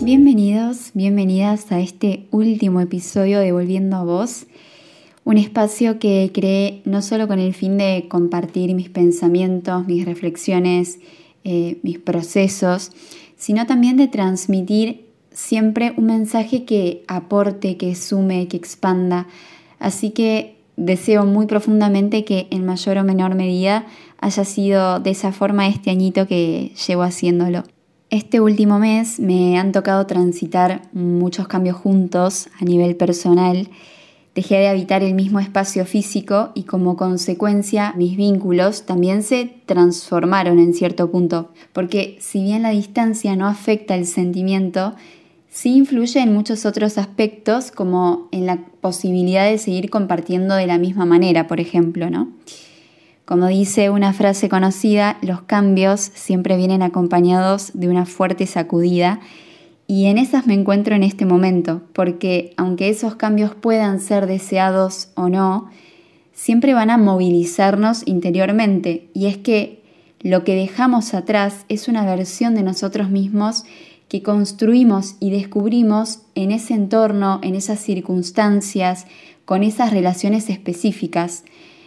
Bienvenidos, bienvenidas a este último episodio de Volviendo a Vos, un espacio que creé no solo con el fin de compartir mis pensamientos, mis reflexiones, eh, mis procesos, sino también de transmitir siempre un mensaje que aporte, que sume, que expanda. Así que deseo muy profundamente que en mayor o menor medida haya sido de esa forma este añito que llevo haciéndolo. Este último mes me han tocado transitar muchos cambios juntos a nivel personal. Dejé de habitar el mismo espacio físico y como consecuencia mis vínculos también se transformaron en cierto punto, porque si bien la distancia no afecta el sentimiento, sí influye en muchos otros aspectos como en la posibilidad de seguir compartiendo de la misma manera, por ejemplo, ¿no? Como dice una frase conocida, los cambios siempre vienen acompañados de una fuerte sacudida y en esas me encuentro en este momento, porque aunque esos cambios puedan ser deseados o no, siempre van a movilizarnos interiormente y es que lo que dejamos atrás es una versión de nosotros mismos que construimos y descubrimos en ese entorno, en esas circunstancias, con esas relaciones específicas.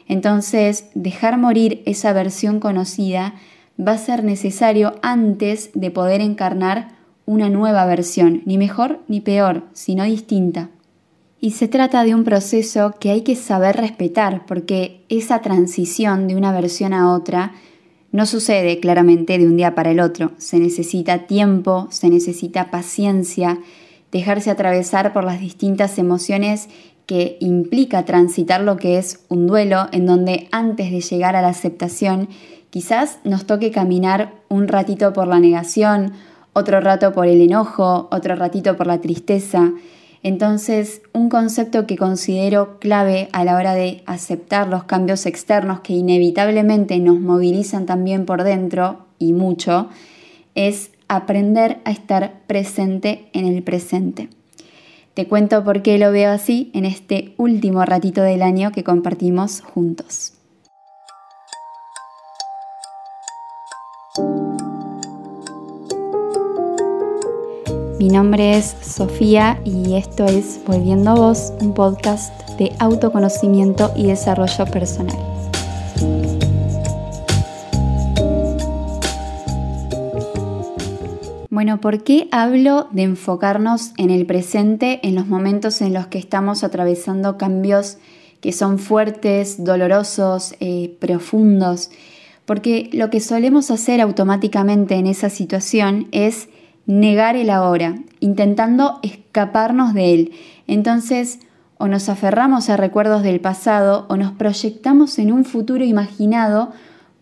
Entonces, dejar morir esa versión conocida va a ser necesario antes de poder encarnar una nueva versión, ni mejor ni peor, sino distinta. Y se trata de un proceso que hay que saber respetar, porque esa transición de una versión a otra no sucede claramente de un día para el otro. Se necesita tiempo, se necesita paciencia, dejarse atravesar por las distintas emociones que implica transitar lo que es un duelo, en donde antes de llegar a la aceptación, quizás nos toque caminar un ratito por la negación, otro rato por el enojo, otro ratito por la tristeza. Entonces, un concepto que considero clave a la hora de aceptar los cambios externos que inevitablemente nos movilizan también por dentro y mucho, es aprender a estar presente en el presente. Te cuento por qué lo veo así en este último ratito del año que compartimos juntos. Mi nombre es Sofía y esto es Volviendo a Vos, un podcast de autoconocimiento y desarrollo personal. Bueno, ¿por qué hablo de enfocarnos en el presente en los momentos en los que estamos atravesando cambios que son fuertes, dolorosos, eh, profundos? Porque lo que solemos hacer automáticamente en esa situación es negar el ahora, intentando escaparnos de él. Entonces, o nos aferramos a recuerdos del pasado o nos proyectamos en un futuro imaginado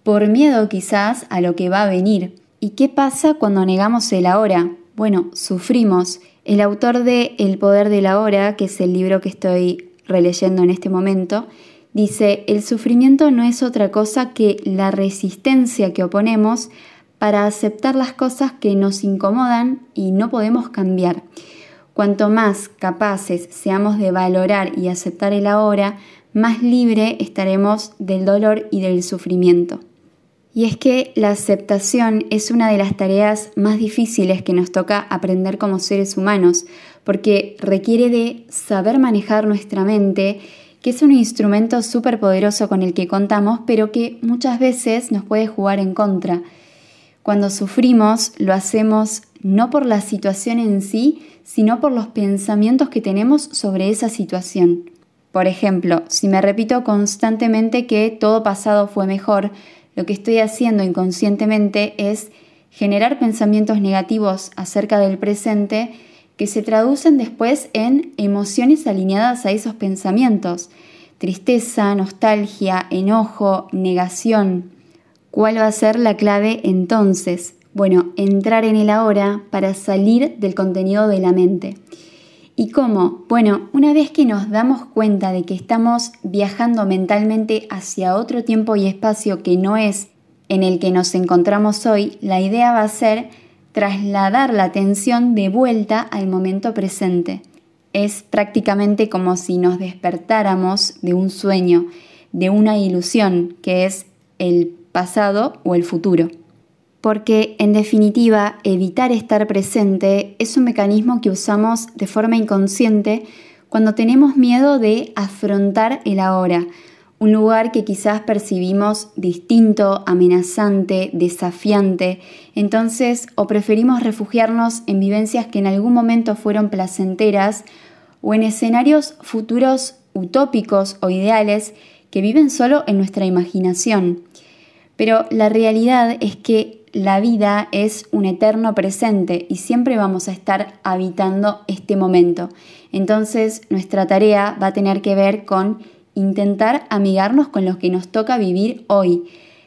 por miedo quizás a lo que va a venir. ¿Y qué pasa cuando negamos el ahora? Bueno, sufrimos. El autor de El poder del ahora, que es el libro que estoy releyendo en este momento, dice, el sufrimiento no es otra cosa que la resistencia que oponemos para aceptar las cosas que nos incomodan y no podemos cambiar. Cuanto más capaces seamos de valorar y aceptar el ahora, más libre estaremos del dolor y del sufrimiento. Y es que la aceptación es una de las tareas más difíciles que nos toca aprender como seres humanos, porque requiere de saber manejar nuestra mente, que es un instrumento súper poderoso con el que contamos, pero que muchas veces nos puede jugar en contra. Cuando sufrimos, lo hacemos no por la situación en sí, sino por los pensamientos que tenemos sobre esa situación. Por ejemplo, si me repito constantemente que todo pasado fue mejor, lo que estoy haciendo inconscientemente es generar pensamientos negativos acerca del presente que se traducen después en emociones alineadas a esos pensamientos. Tristeza, nostalgia, enojo, negación. ¿Cuál va a ser la clave entonces? Bueno, entrar en el ahora para salir del contenido de la mente. ¿Y cómo? Bueno, una vez que nos damos cuenta de que estamos viajando mentalmente hacia otro tiempo y espacio que no es en el que nos encontramos hoy, la idea va a ser trasladar la atención de vuelta al momento presente. Es prácticamente como si nos despertáramos de un sueño, de una ilusión que es el pasado o el futuro. Porque en definitiva, evitar estar presente es un mecanismo que usamos de forma inconsciente cuando tenemos miedo de afrontar el ahora, un lugar que quizás percibimos distinto, amenazante, desafiante, entonces o preferimos refugiarnos en vivencias que en algún momento fueron placenteras o en escenarios futuros utópicos o ideales que viven solo en nuestra imaginación. Pero la realidad es que la vida es un eterno presente y siempre vamos a estar habitando este momento. Entonces nuestra tarea va a tener que ver con intentar amigarnos con lo que nos toca vivir hoy,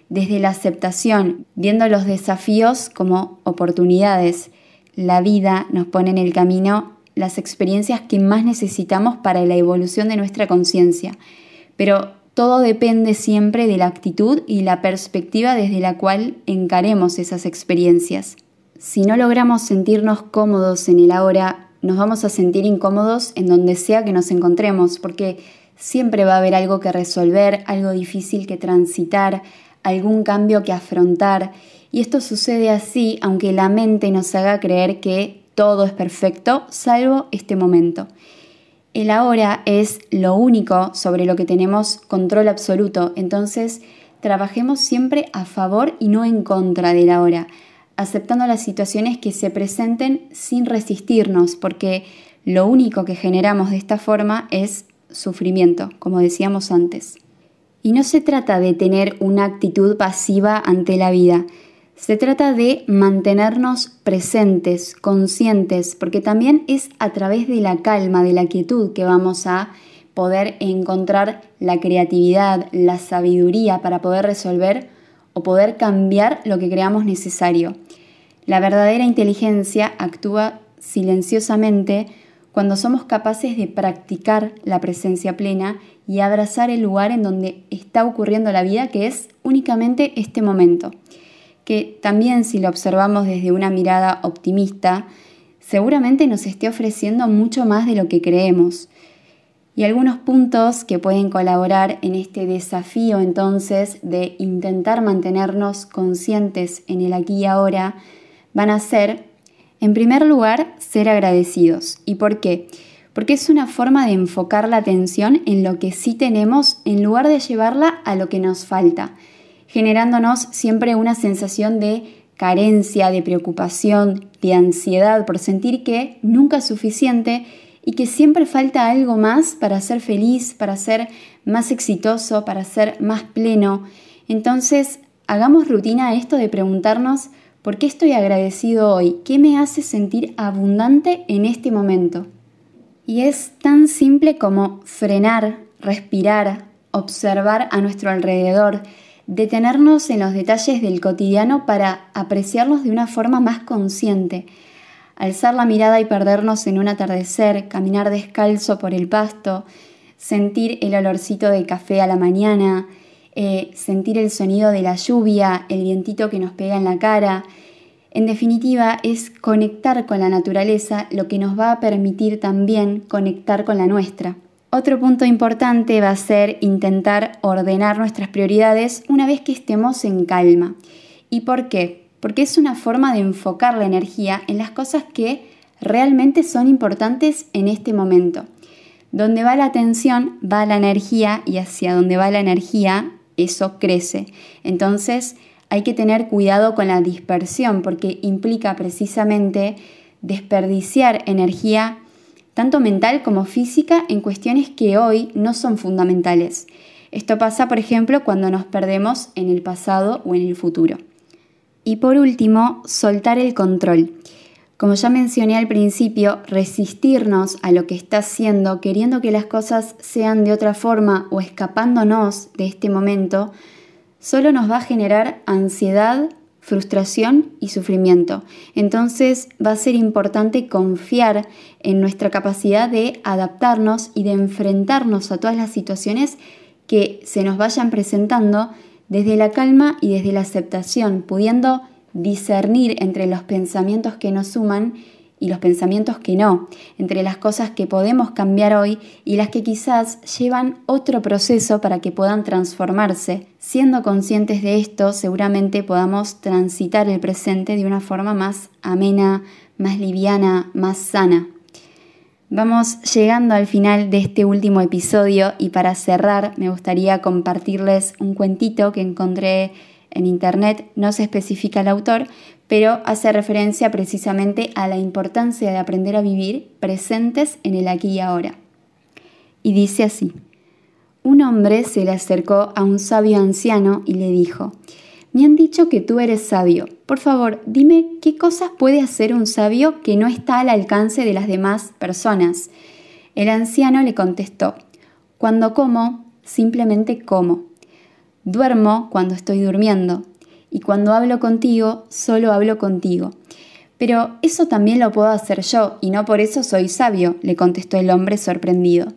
desde la aceptación, viendo los desafíos como oportunidades. La vida nos pone en el camino las experiencias que más necesitamos para la evolución de nuestra conciencia, pero todo depende siempre de la actitud y la perspectiva desde la cual encaremos esas experiencias. Si no logramos sentirnos cómodos en el ahora, nos vamos a sentir incómodos en donde sea que nos encontremos, porque Siempre va a haber algo que resolver, algo difícil que transitar, algún cambio que afrontar. Y esto sucede así aunque la mente nos haga creer que todo es perfecto, salvo este momento. El ahora es lo único sobre lo que tenemos control absoluto, entonces trabajemos siempre a favor y no en contra del ahora, aceptando las situaciones que se presenten sin resistirnos, porque lo único que generamos de esta forma es sufrimiento, como decíamos antes. Y no se trata de tener una actitud pasiva ante la vida, se trata de mantenernos presentes, conscientes, porque también es a través de la calma, de la quietud que vamos a poder encontrar la creatividad, la sabiduría para poder resolver o poder cambiar lo que creamos necesario. La verdadera inteligencia actúa silenciosamente cuando somos capaces de practicar la presencia plena y abrazar el lugar en donde está ocurriendo la vida, que es únicamente este momento, que también si lo observamos desde una mirada optimista, seguramente nos esté ofreciendo mucho más de lo que creemos. Y algunos puntos que pueden colaborar en este desafío entonces de intentar mantenernos conscientes en el aquí y ahora van a ser en primer lugar, ser agradecidos. ¿Y por qué? Porque es una forma de enfocar la atención en lo que sí tenemos en lugar de llevarla a lo que nos falta, generándonos siempre una sensación de carencia, de preocupación, de ansiedad por sentir que nunca es suficiente y que siempre falta algo más para ser feliz, para ser más exitoso, para ser más pleno. Entonces, hagamos rutina esto de preguntarnos ¿Por qué estoy agradecido hoy? ¿Qué me hace sentir abundante en este momento? Y es tan simple como frenar, respirar, observar a nuestro alrededor, detenernos en los detalles del cotidiano para apreciarlos de una forma más consciente, alzar la mirada y perdernos en un atardecer, caminar descalzo por el pasto, sentir el olorcito de café a la mañana, eh, sentir el sonido de la lluvia, el vientito que nos pega en la cara. En definitiva, es conectar con la naturaleza lo que nos va a permitir también conectar con la nuestra. Otro punto importante va a ser intentar ordenar nuestras prioridades una vez que estemos en calma. ¿Y por qué? Porque es una forma de enfocar la energía en las cosas que realmente son importantes en este momento. Donde va la atención, va la energía y hacia donde va la energía eso crece. Entonces hay que tener cuidado con la dispersión porque implica precisamente desperdiciar energía tanto mental como física en cuestiones que hoy no son fundamentales. Esto pasa, por ejemplo, cuando nos perdemos en el pasado o en el futuro. Y por último, soltar el control. Como ya mencioné al principio, resistirnos a lo que está haciendo, queriendo que las cosas sean de otra forma o escapándonos de este momento, solo nos va a generar ansiedad, frustración y sufrimiento. Entonces va a ser importante confiar en nuestra capacidad de adaptarnos y de enfrentarnos a todas las situaciones que se nos vayan presentando desde la calma y desde la aceptación, pudiendo discernir entre los pensamientos que nos suman y los pensamientos que no, entre las cosas que podemos cambiar hoy y las que quizás llevan otro proceso para que puedan transformarse. Siendo conscientes de esto, seguramente podamos transitar el presente de una forma más amena, más liviana, más sana. Vamos llegando al final de este último episodio y para cerrar me gustaría compartirles un cuentito que encontré en internet, no se especifica el autor, pero hace referencia precisamente a la importancia de aprender a vivir presentes en el aquí y ahora. Y dice así, un hombre se le acercó a un sabio anciano y le dijo, me han dicho que tú eres sabio. Por favor, dime qué cosas puede hacer un sabio que no está al alcance de las demás personas. El anciano le contestó, cuando como, simplemente como. Duermo cuando estoy durmiendo y cuando hablo contigo, solo hablo contigo. Pero eso también lo puedo hacer yo, y no por eso soy sabio, le contestó el hombre sorprendido.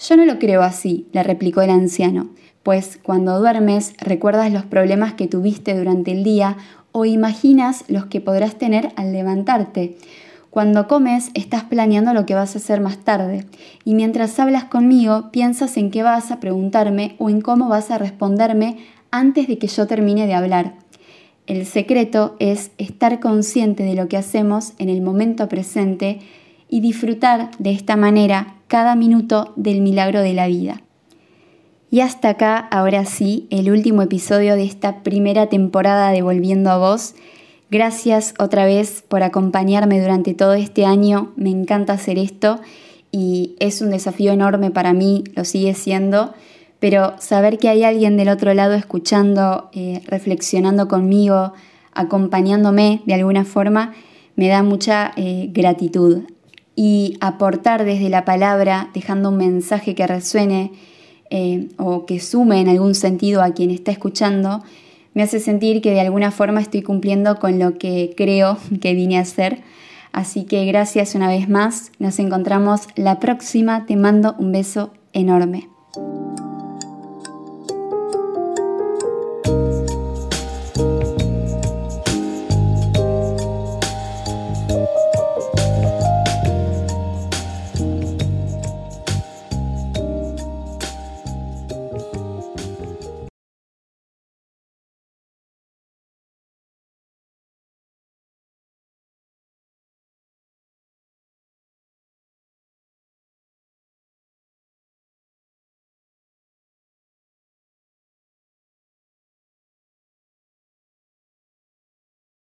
Yo no lo creo así, le replicó el anciano, pues cuando duermes recuerdas los problemas que tuviste durante el día o imaginas los que podrás tener al levantarte. Cuando comes estás planeando lo que vas a hacer más tarde y mientras hablas conmigo piensas en qué vas a preguntarme o en cómo vas a responderme antes de que yo termine de hablar. El secreto es estar consciente de lo que hacemos en el momento presente y disfrutar de esta manera cada minuto del milagro de la vida. Y hasta acá, ahora sí, el último episodio de esta primera temporada de Volviendo a Vos. Gracias otra vez por acompañarme durante todo este año. Me encanta hacer esto y es un desafío enorme para mí, lo sigue siendo pero saber que hay alguien del otro lado escuchando, eh, reflexionando conmigo, acompañándome de alguna forma, me da mucha eh, gratitud. Y aportar desde la palabra, dejando un mensaje que resuene eh, o que sume en algún sentido a quien está escuchando, me hace sentir que de alguna forma estoy cumpliendo con lo que creo que vine a hacer. Así que gracias una vez más. Nos encontramos la próxima. Te mando un beso enorme.